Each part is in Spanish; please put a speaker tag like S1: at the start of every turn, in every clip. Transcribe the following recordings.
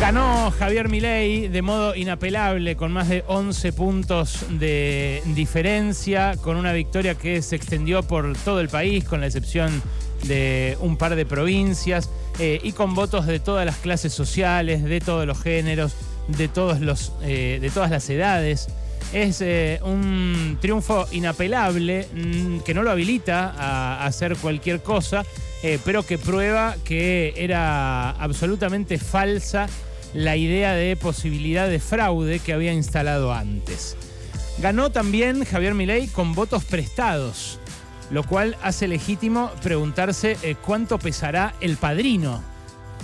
S1: Ganó Javier Milei de modo inapelable, con más de 11 puntos de diferencia, con una victoria que se extendió por todo el país, con la excepción de un par de provincias, eh, y con votos de todas las clases sociales, de todos los géneros, de, todos los, eh, de todas las edades. Es eh, un triunfo inapelable mm, que no lo habilita a hacer cualquier cosa, pero que prueba que era absolutamente falsa la idea de posibilidad de fraude que había instalado antes. Ganó también Javier Milei con votos prestados, lo cual hace legítimo preguntarse cuánto pesará el padrino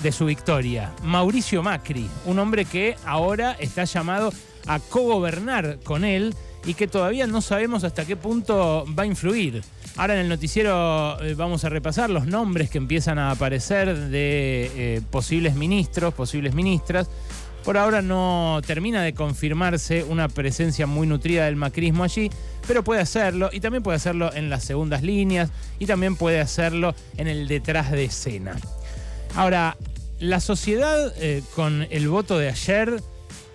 S1: de su victoria, Mauricio Macri, un hombre que ahora está llamado a cogobernar con él y que todavía no sabemos hasta qué punto va a influir. Ahora en el noticiero eh, vamos a repasar los nombres que empiezan a aparecer de eh, posibles ministros, posibles ministras. Por ahora no termina de confirmarse una presencia muy nutrida del macrismo allí, pero puede hacerlo y también puede hacerlo en las segundas líneas y también puede hacerlo en el detrás de escena. Ahora, la sociedad eh, con el voto de ayer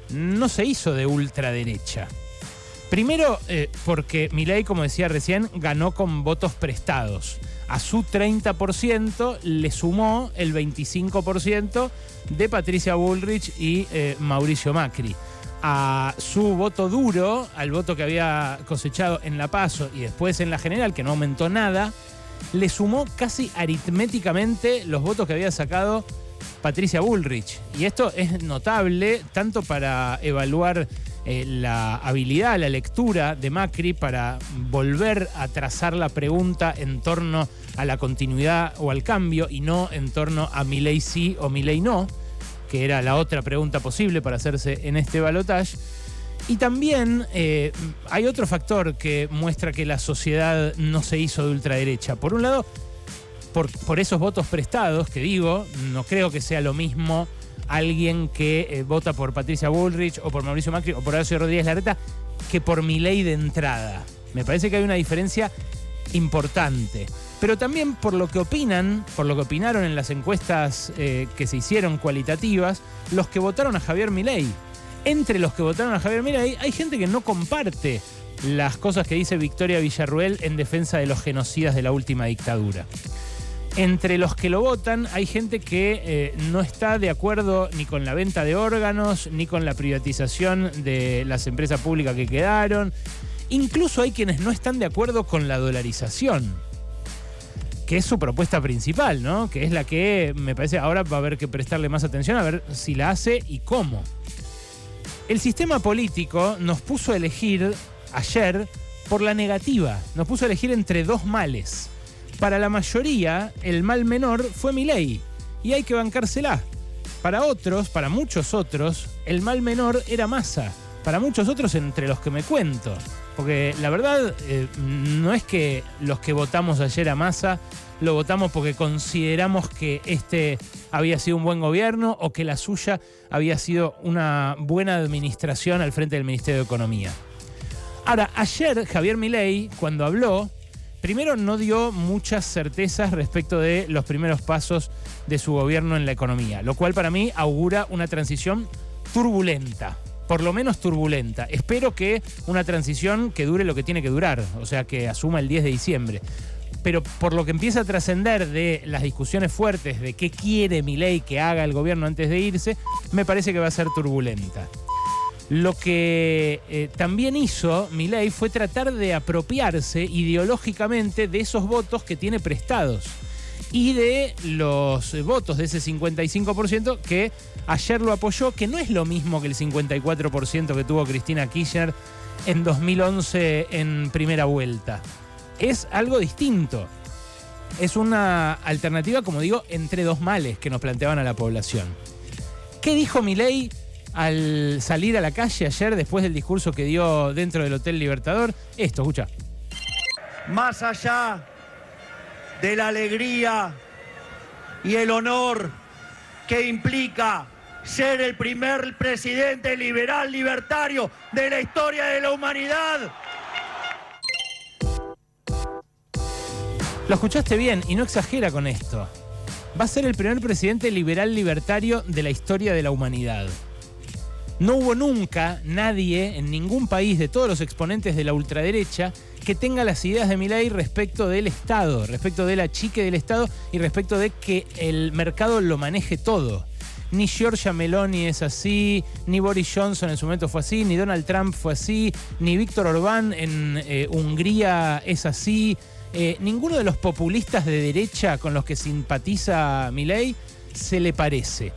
S1: no se hizo de ultraderecha. Primero, eh, porque Milei, como decía recién, ganó con votos prestados. A su 30% le sumó el 25% de Patricia Bullrich y eh, Mauricio Macri. A su voto duro, al voto que había cosechado en la PASO y después en la general, que no aumentó nada, le sumó casi aritméticamente los votos que había sacado Patricia Bullrich. Y esto es notable tanto para evaluar eh, la habilidad, la lectura de Macri para volver a trazar la pregunta en torno a la continuidad o al cambio y no en torno a mi ley sí o mi ley no, que era la otra pregunta posible para hacerse en este balotaje. Y también eh, hay otro factor que muestra que la sociedad no se hizo de ultraderecha. Por un lado, por, por esos votos prestados, que digo, no creo que sea lo mismo alguien que eh, vota por Patricia Bullrich o por Mauricio Macri o por Horacio Rodríguez Larreta que por mi ley de entrada. Me parece que hay una diferencia importante. Pero también por lo que opinan, por lo que opinaron en las encuestas eh, que se hicieron cualitativas, los que votaron a Javier Milei. Entre los que votaron a Javier Milei hay gente que no comparte las cosas que dice Victoria Villarruel en defensa de los genocidas de la última dictadura. Entre los que lo votan hay gente que eh, no está de acuerdo ni con la venta de órganos, ni con la privatización de las empresas públicas que quedaron. Incluso hay quienes no están de acuerdo con la dolarización, que es su propuesta principal, ¿no? Que es la que me parece ahora va a haber que prestarle más atención a ver si la hace y cómo. El sistema político nos puso a elegir ayer por la negativa, nos puso a elegir entre dos males para la mayoría, el mal menor fue mi ley y hay que bancársela. Para otros, para muchos otros, el mal menor era masa. Para muchos otros, entre los que me cuento. Porque la verdad, eh, no es que los que votamos ayer a masa lo votamos porque consideramos que este había sido un buen gobierno o que la suya había sido una buena administración al frente del Ministerio de Economía. Ahora, ayer Javier Milei, cuando habló, primero no dio muchas certezas respecto de los primeros pasos de su gobierno en la economía, lo cual para mí augura una transición turbulenta, por lo menos turbulenta. Espero que una transición que dure lo que tiene que durar, o sea, que asuma el 10 de diciembre. Pero por lo que empieza a trascender de las discusiones fuertes de qué quiere mi ley que haga el gobierno antes de irse, me parece que va a ser turbulenta. Lo que eh, también hizo Milei fue tratar de apropiarse ideológicamente de esos votos que tiene prestados y de los votos de ese 55% que ayer lo apoyó, que no es lo mismo que el 54% que tuvo Cristina Kirchner en 2011 en primera vuelta. Es algo distinto. Es una alternativa, como digo, entre dos males que nos planteaban a la población. ¿Qué dijo Milei? Al salir a la calle ayer después del discurso que dio dentro del Hotel Libertador. Esto, escucha.
S2: Más allá de la alegría y el honor que implica ser el primer presidente liberal libertario de la historia de la humanidad.
S1: Lo escuchaste bien y no exagera con esto. va a ser el primer presidente liberal libertario de la historia de la humanidad. No hubo nunca nadie en ningún país de todos los exponentes de la ultraderecha que tenga las ideas de Milei respecto del Estado, respecto de la chique del Estado y respecto de que el mercado lo maneje todo. Ni Giorgia Meloni es así, ni Boris Johnson en su momento fue así, ni Donald Trump fue así, ni Víctor Orbán en eh, Hungría es así. Eh, ninguno de los populistas de derecha con los que simpatiza Milei se le parece.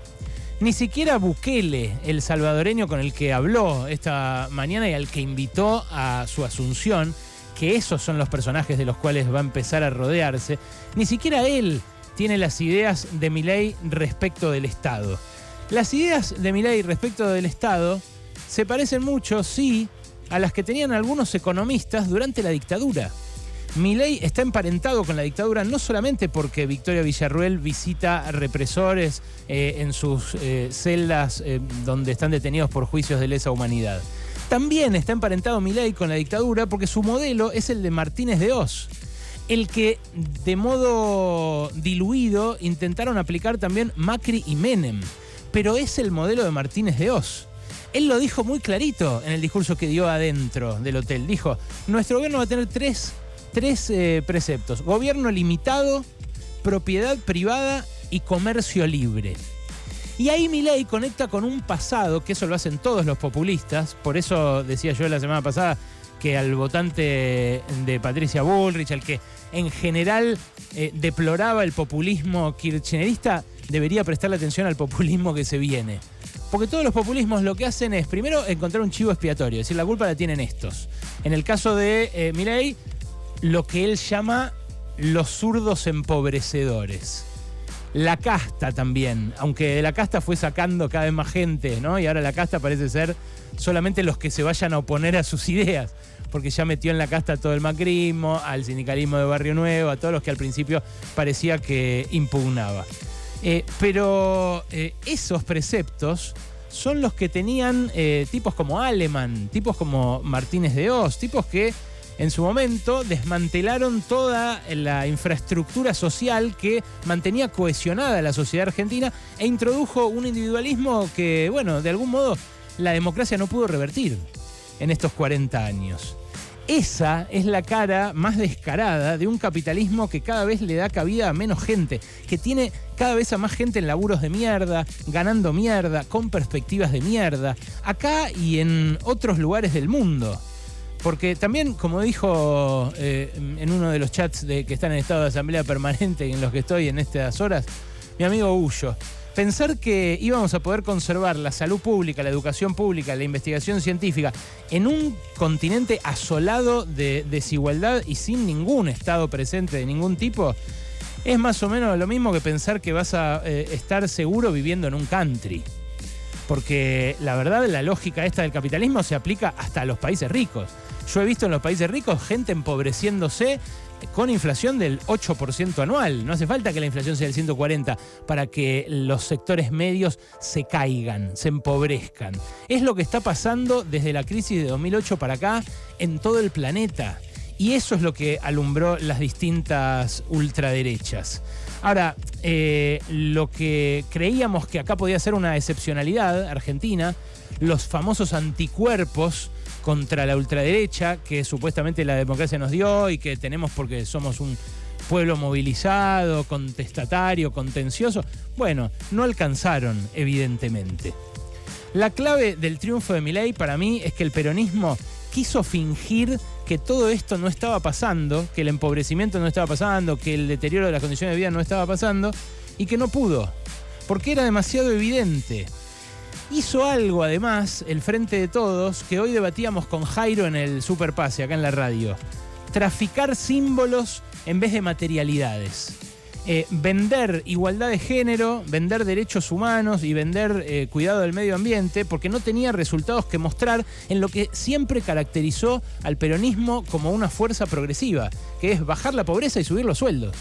S1: Ni siquiera Bukele, el salvadoreño con el que habló esta mañana y al que invitó a su asunción, que esos son los personajes de los cuales va a empezar a rodearse, ni siquiera él tiene las ideas de Milei respecto del Estado. Las ideas de Milei respecto del Estado se parecen mucho, sí, a las que tenían algunos economistas durante la dictadura. Milei está emparentado con la dictadura no solamente porque Victoria Villarruel visita represores eh, en sus eh, celdas eh, donde están detenidos por juicios de lesa humanidad. También está emparentado Milei con la dictadura porque su modelo es el de Martínez de Oz, el que de modo diluido intentaron aplicar también Macri y Menem, pero es el modelo de Martínez de Oz. Él lo dijo muy clarito en el discurso que dio adentro del hotel. Dijo, nuestro gobierno va a tener tres tres eh, preceptos. Gobierno limitado, propiedad privada y comercio libre. Y ahí mi ley conecta con un pasado, que eso lo hacen todos los populistas, por eso decía yo la semana pasada que al votante de Patricia Bullrich, al que en general eh, deploraba el populismo kirchnerista, debería prestarle atención al populismo que se viene. Porque todos los populismos lo que hacen es, primero, encontrar un chivo expiatorio, es decir, la culpa la tienen estos. En el caso de eh, Milei, lo que él llama los zurdos empobrecedores. La casta también, aunque de la casta fue sacando cada vez más gente, ¿no? Y ahora la casta parece ser solamente los que se vayan a oponer a sus ideas, porque ya metió en la casta todo el macrismo, al sindicalismo de Barrio Nuevo, a todos los que al principio parecía que impugnaba. Eh, pero eh, esos preceptos son los que tenían eh, tipos como Aleman, tipos como Martínez de Oz, tipos que en su momento desmantelaron toda la infraestructura social que mantenía cohesionada la sociedad argentina e introdujo un individualismo que, bueno, de algún modo la democracia no pudo revertir en estos 40 años. Esa es la cara más descarada de un capitalismo que cada vez le da cabida a menos gente, que tiene cada vez a más gente en laburos de mierda, ganando mierda, con perspectivas de mierda, acá y en otros lugares del mundo. Porque también, como dijo eh, en uno de los chats de, que están en estado de asamblea permanente en los que estoy en estas horas, mi amigo Ullo, pensar que íbamos a poder conservar la salud pública, la educación pública, la investigación científica en un continente asolado de desigualdad y sin ningún Estado presente de ningún tipo, es más o menos lo mismo que pensar que vas a eh, estar seguro viviendo en un country. Porque la verdad, la lógica esta del capitalismo se aplica hasta a los países ricos. Yo he visto en los países ricos gente empobreciéndose con inflación del 8% anual. No hace falta que la inflación sea del 140 para que los sectores medios se caigan, se empobrezcan. Es lo que está pasando desde la crisis de 2008 para acá en todo el planeta. Y eso es lo que alumbró las distintas ultraderechas. Ahora, eh, lo que creíamos que acá podía ser una excepcionalidad argentina, los famosos anticuerpos contra la ultraderecha que supuestamente la democracia nos dio y que tenemos porque somos un pueblo movilizado, contestatario, contencioso. Bueno, no alcanzaron, evidentemente. La clave del triunfo de Milei para mí es que el peronismo quiso fingir que todo esto no estaba pasando, que el empobrecimiento no estaba pasando, que el deterioro de las condiciones de vida no estaba pasando y que no pudo, porque era demasiado evidente. Hizo algo además el Frente de Todos que hoy debatíamos con Jairo en el Superpase, acá en la radio. Traficar símbolos en vez de materialidades. Eh, vender igualdad de género, vender derechos humanos y vender eh, cuidado del medio ambiente, porque no tenía resultados que mostrar en lo que siempre caracterizó al peronismo como una fuerza progresiva, que es bajar la pobreza y subir los sueldos.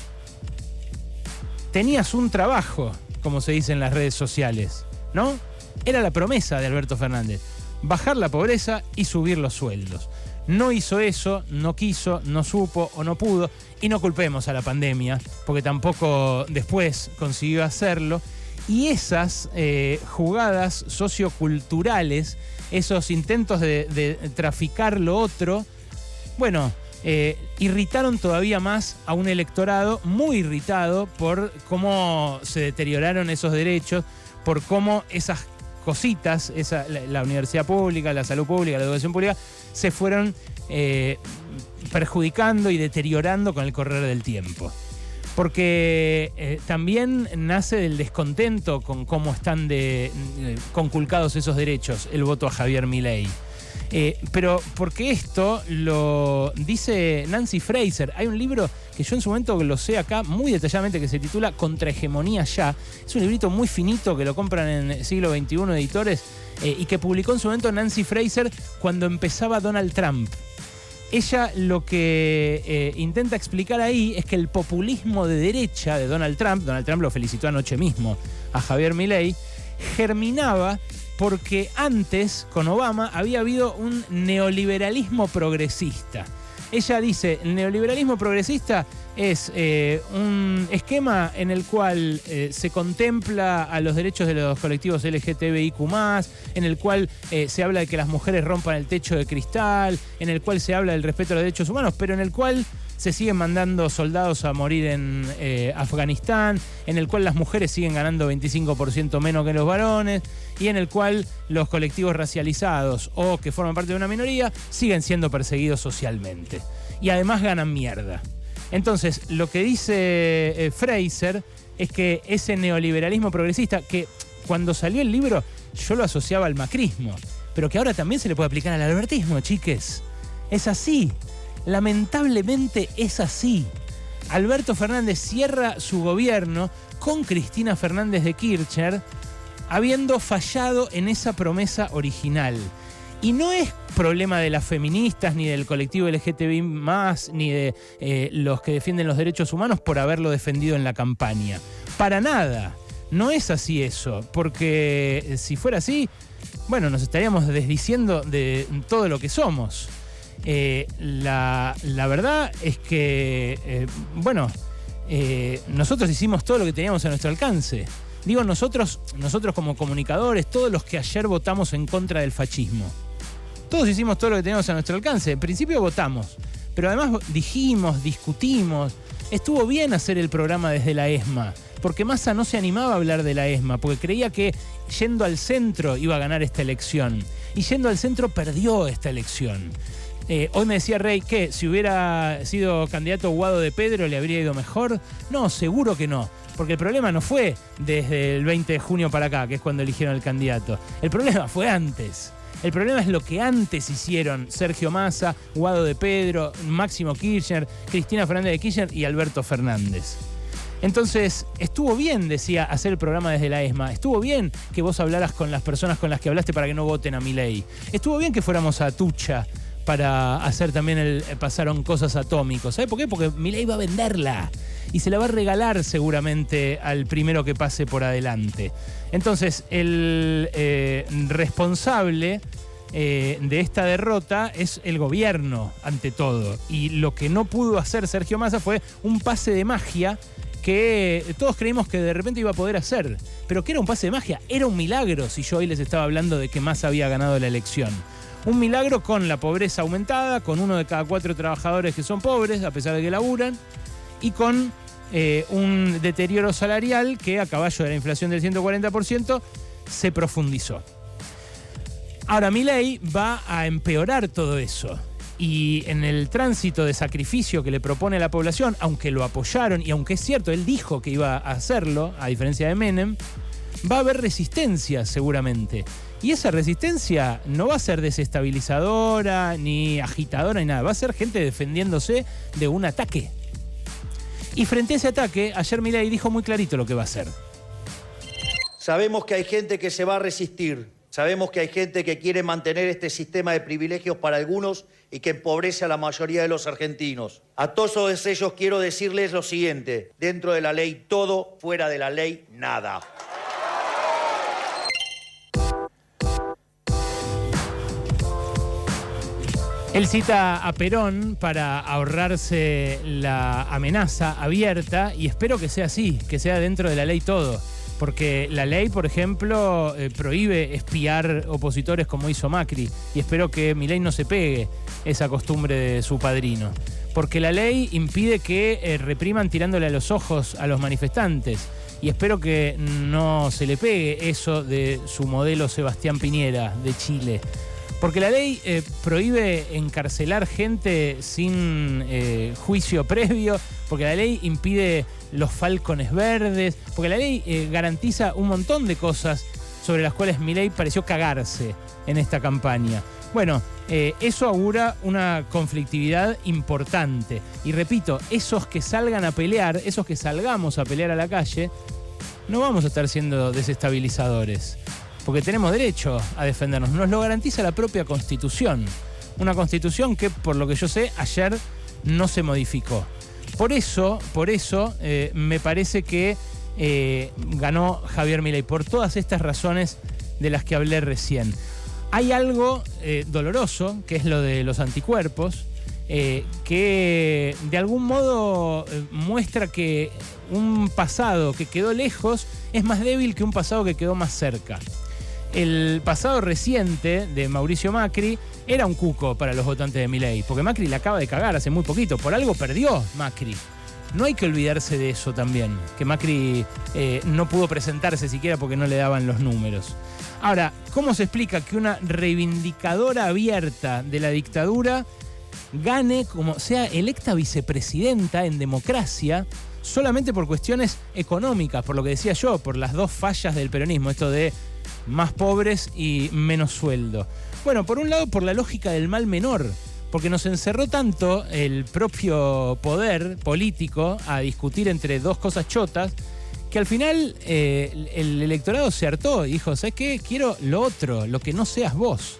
S1: Tenías un trabajo, como se dice en las redes sociales, ¿no? Era la promesa de Alberto Fernández, bajar la pobreza y subir los sueldos. no hizo eso, no quiso, no supo o no pudo. Y no culpemos a la pandemia, porque tampoco después consiguió hacerlo. Y esas eh, jugadas socioculturales, esos intentos de, traficar lo otro, bueno, eh, irritaron todavía más a un electorado muy irritado por cómo se deterioraron esos derechos, por cómo esas cositas, la, universidad pública, la salud pública, la educación pública, se fueron eh, perjudicando y deteriorando con el correr del tiempo. Porque eh, también nace del descontento con cómo están conculcados esos derechos el voto a Javier Milei. Eh, pero porque esto lo dice Nancy Fraser. Hay un libro que yo en su momento lo sé acá muy detalladamente que se titula Contrahegemonía Ya. Es un librito muy finito que lo compran en siglo XXI editores eh, y que publicó en su momento Nancy Fraser cuando empezaba Donald Trump. Ella lo que eh, intenta explicar ahí es que el populismo de derecha de Donald Trump, Donald Trump lo felicitó anoche mismo a Javier Milei, germinaba porque antes, con Obama, había habido un neoliberalismo progresista. Ella dice, el neoliberalismo progresista es eh, un esquema en el cual eh, se contempla a los derechos de los colectivos LGTBIQ, en el cual eh, se habla de que las mujeres rompan el techo de cristal, en el cual se habla del respeto a los derechos humanos, pero en el cual se siguen mandando soldados a morir en Afganistán, en el cual las mujeres siguen ganando 25% menos que los varones y en el cual los colectivos racializados o que forman parte de una minoría siguen siendo perseguidos socialmente. Y además ganan mierda. Entonces, lo que dice eh, Fraser es que ese neoliberalismo progresista, que cuando salió el libro yo lo asociaba al macrismo, pero que ahora también se le puede aplicar al albertismo, chiques. Es así. Lamentablemente es así. Alberto Fernández cierra su gobierno con Cristina Fernández de Kirchner, habiendo fallado en esa promesa original. Y no es problema de las feministas, ni del colectivo LGTBI, ni de eh, los que defienden los derechos humanos por haberlo defendido en la campaña. Para nada. No es así eso, porque eh, si fuera así, bueno, nos estaríamos desdiciendo de todo lo que somos. Eh, la, verdad es que, bueno, nosotros hicimos todo lo que teníamos a nuestro alcance. Digo nosotros, nosotros como comunicadores, todos los que ayer votamos en contra del fascismo. Todos hicimos todo lo que teníamos a nuestro alcance. En principio votamos, pero además dijimos, discutimos. Estuvo bien hacer el programa desde la ESMA, porque Massa no se animaba a hablar de la ESMA, porque creía que yendo al centro iba a ganar esta elección. Y yendo al centro perdió esta elección. Eh, hoy me decía Rey que si hubiera sido candidato Guado de Pedro le habría ido mejor. No, seguro que no. Porque el problema no fue desde el 20 de junio para acá, que es cuando eligieron al candidato. El problema fue antes. El problema es lo que antes hicieron Sergio Massa, Guado de Pedro, Máximo Kirchner, Cristina Fernández de Kirchner y Alberto Fernández. Entonces, estuvo bien, decía, hacer el programa desde la ESMA. Estuvo bien que vos hablaras con las personas con las que hablaste para que no voten a mi ley. Estuvo bien que fuéramos a Tucha para hacer también el eh, pasaron cosas atómicos. ¿Sabe por qué? Porque Milei va a venderla y se la va a regalar seguramente al primero que pase por adelante. Entonces, el eh, responsable eh, de esta derrota es el gobierno, ante todo. Y lo que no pudo hacer Sergio Massa fue un pase de magia que todos creímos que de repente iba a poder hacer. Pero que era un pase de magia, era un milagro si yo hoy les estaba hablando de que Massa había ganado la elección. Un milagro con la pobreza aumentada, con uno de cada cuatro trabajadores que son pobres, a pesar de que laburan, y con eh, un deterioro salarial que a caballo de la inflación del 140% se profundizó. Ahora, mi ley va a empeorar todo eso. Y en el tránsito de sacrificio que le propone la población, aunque lo apoyaron y aunque es cierto, él dijo que iba a hacerlo, a diferencia de Menem, va a haber resistencia seguramente. Y esa resistencia no va a ser desestabilizadora, ni agitadora, ni nada. Va a ser gente defendiéndose de un ataque. Y frente a ese ataque, ayer Milei dijo muy clarito lo que va a hacer.
S2: Sabemos que hay gente que se va a resistir. Sabemos que hay gente que quiere mantener este sistema de privilegios para algunos y que empobrece a la mayoría de los argentinos. A todos ellos quiero decirles lo siguiente. Dentro de la ley todo, fuera de la ley nada.
S1: Él cita a Perón para ahorrarse la amenaza abierta y espero que sea así, que sea dentro de la ley todo. Porque la ley, por ejemplo, eh, prohíbe espiar opositores como hizo Macri y espero que mi ley no se pegue esa costumbre de su padrino. Porque la ley impide que eh, repriman tirándole a los ojos a los manifestantes y espero que no se le pegue eso de su modelo Sebastián Piñera de Chile porque la ley eh, prohíbe encarcelar gente sin eh, juicio previo, porque la ley impide los falcones verdes, porque la ley eh, garantiza un montón de cosas sobre las cuales mi ley pareció cagarse en esta campaña. Bueno, eso augura una conflictividad importante. Y repito, esos que salgan a pelear, esos que salgamos a pelear a la calle, no vamos a estar siendo desestabilizadores porque tenemos derecho a defendernos. Nos lo garantiza la propia Constitución. Una Constitución que, por lo que yo sé, ayer no se modificó. Por eso, por eso, eh, me parece que eh, ganó Javier Milei, por todas estas razones de las que hablé recién. Hay algo eh, doloroso, que es lo de los anticuerpos, que de algún modo muestra que un pasado que quedó lejos es más débil que un pasado que quedó más cerca el pasado reciente de Mauricio Macri era un cuco para los votantes de Milei, porque Macri la acaba de cagar hace muy poquito, por algo perdió Macri. No hay que olvidarse de eso también, que Macri eh, no pudo presentarse siquiera porque no le daban los números. Ahora, ¿cómo se explica que una reivindicadora abierta de la dictadura gane como sea electa vicepresidenta en democracia solamente por cuestiones económicas, por lo que decía yo, por las dos fallas del peronismo, esto de más pobres y menos sueldo. Bueno, por un lado por la lógica del mal menor, porque nos encerró tanto el propio poder político a discutir entre dos cosas chotas, que al final eh, el electorado se hartó y dijo, ¿sabes qué? Quiero lo otro, lo que no seas vos.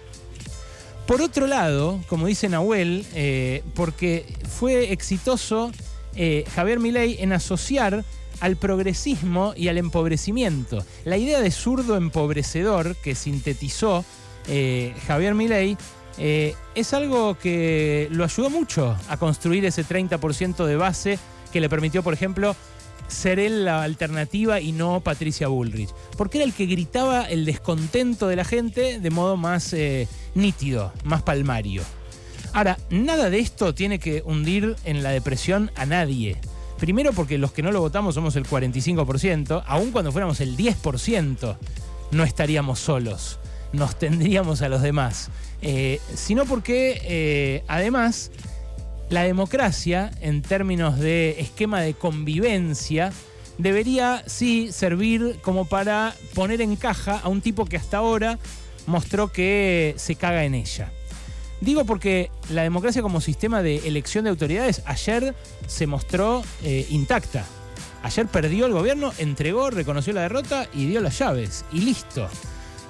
S1: Por otro lado, como dice Nahuel, eh, porque fue exitoso eh, Javier Milei en asociar al progresismo y al empobrecimiento. La idea de zurdo empobrecedor que sintetizó eh, Javier Milei eh, es algo que lo ayudó mucho a construir ese 30% de base que le permitió, por ejemplo, ser él la alternativa y no Patricia Bullrich. Porque era el que gritaba el descontento de la gente de modo más eh, nítido, más palmario. Ahora, nada de esto tiene que hundir en la depresión a nadie. Primero porque los que no lo votamos somos el 45%, aun cuando fuéramos el 10%, no estaríamos solos, nos tendríamos a los demás. Eh, sino porque, eh, además, la democracia, en términos de esquema de convivencia, debería sí servir como para poner en caja a un tipo que hasta ahora mostró que se caga en ella. Digo porque la democracia como sistema de elección de autoridades ayer se mostró eh, intacta. Ayer perdió el gobierno, entregó, reconoció la derrota y dio las llaves. Y listo.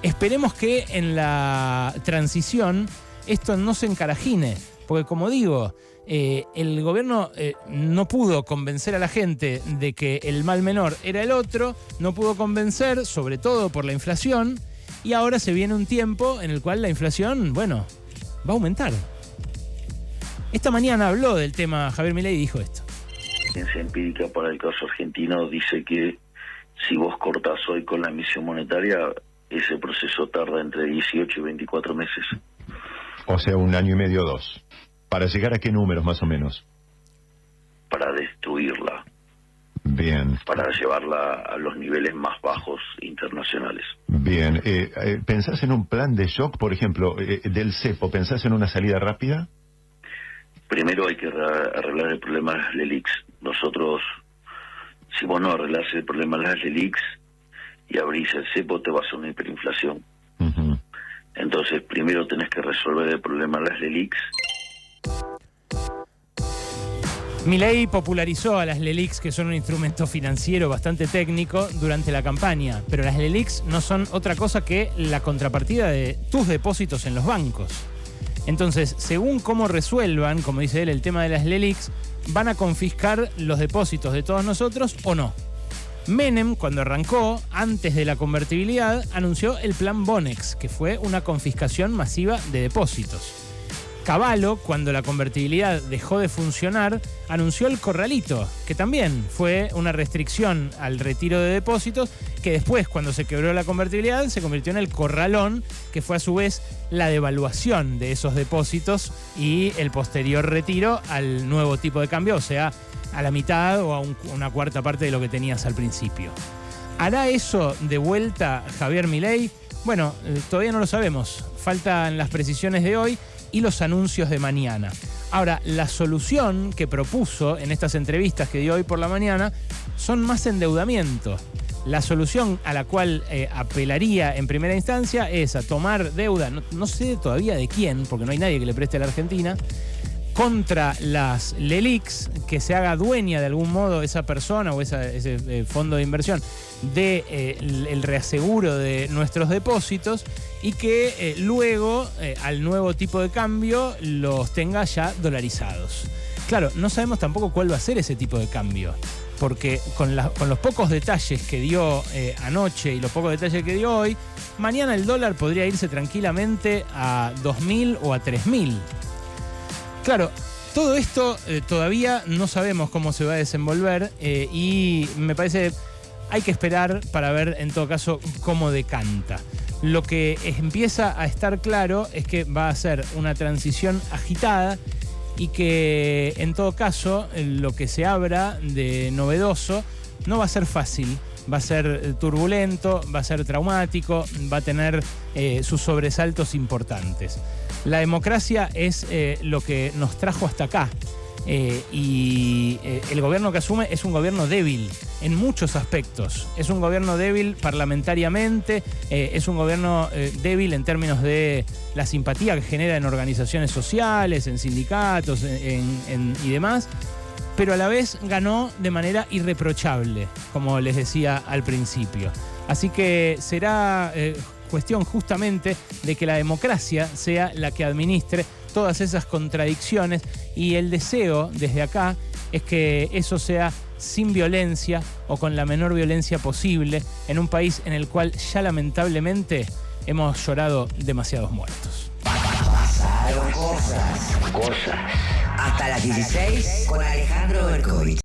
S1: Esperemos que en la transición esto no se encarajine. Porque como digo, eh, el gobierno eh, no pudo convencer a la gente de que el mal menor era el otro, no pudo convencer, sobre todo por la inflación, y ahora se viene un tiempo en el cual la inflación, bueno, va a aumentar. Esta mañana habló del tema Javier Milei y dijo esto.
S3: La ciencia empírica para el caso argentino dice que si vos cortás hoy con la emisión monetaria, ese proceso tarda entre 18 y 24 meses.
S4: O sea, un año y medio o dos. ¿Para llegar a qué números más o menos?
S3: Para destruirla.
S4: Bien.
S3: Para llevarla a los niveles más bajos internacionales.
S4: Bien. Eh, eh, ¿Pensás en un plan de shock, por ejemplo, eh, del CEPO? ¿Pensás en una salida rápida?
S3: Primero hay que arreglar el problema de las LELIX. Nosotros, si vos no arreglás el problema de las LELIX y abrís el CEPO, te vas a una hiperinflación. Entonces, primero tenés que resolver el problema de las LELIX
S1: Milei popularizó a las LELIX, que son un instrumento financiero bastante técnico, durante la campaña, pero las LELIX no son otra cosa que la contrapartida de tus depósitos en los bancos. Entonces, según cómo resuelvan, como dice él, el tema de las LELIX, van a confiscar los depósitos de todos nosotros o no. Menem, cuando arrancó, antes de la convertibilidad, anunció el plan Bonex, que fue una confiscación masiva de depósitos. Caballo, cuando la convertibilidad dejó de funcionar, anunció el corralito, que también fue una restricción al retiro de depósitos, que después, cuando se quebró la convertibilidad, se convirtió en el corralón, que fue a su vez la devaluación de esos depósitos y el posterior retiro al nuevo tipo de cambio, o sea, a la mitad o a una cuarta parte de lo que tenías al principio. ¿Hará eso de vuelta Javier Milei? Bueno, eh, todavía no lo sabemos. Faltan las precisiones de hoy y los anuncios de mañana. Ahora, la solución que propuso en estas entrevistas que dio hoy por la mañana son más endeudamiento. La solución a la cual eh, apelaría en primera instancia es a tomar deuda, no, sé todavía de quién, porque no hay nadie que le preste a la Argentina, contra las LELIX, que se haga dueña de algún modo esa persona o ese eh, fondo de inversión del de, eh, el reaseguro de nuestros depósitos y que eh, luego al nuevo tipo de cambio los tenga ya dolarizados. Claro, no sabemos tampoco cuál va a ser ese tipo de cambio, porque con, los pocos detalles que dio anoche y los pocos detalles que dio hoy, mañana el dólar podría irse tranquilamente a 2.000 o a 3.000. Claro, todo esto eh, todavía no sabemos cómo se va a desenvolver eh, y me parece hay que esperar para ver en todo caso cómo decanta. Lo que empieza a estar claro es que va a ser una transición agitada y que en todo caso lo que se abra de novedoso no va a ser fácil, va a ser turbulento, va a ser traumático, va a tener eh, sus sobresaltos importantes. La democracia es eh, lo que nos trajo hasta acá. Eh, y eh, el gobierno que asume es un gobierno débil en muchos aspectos. Es un gobierno débil parlamentariamente, es un gobierno débil en términos de la simpatía que genera en organizaciones sociales, en sindicatos y demás, pero a la vez ganó de manera irreprochable, como les decía al principio. Así que será cuestión justamente de que la democracia sea la que administre todas esas contradicciones y el deseo desde acá es que eso sea sin violencia o con la menor violencia posible en un país en el cual ya lamentablemente hemos llorado demasiados muertos.
S5: Pasaron cosas. Cosas. Hasta las 16 con Alejandro Berkovich.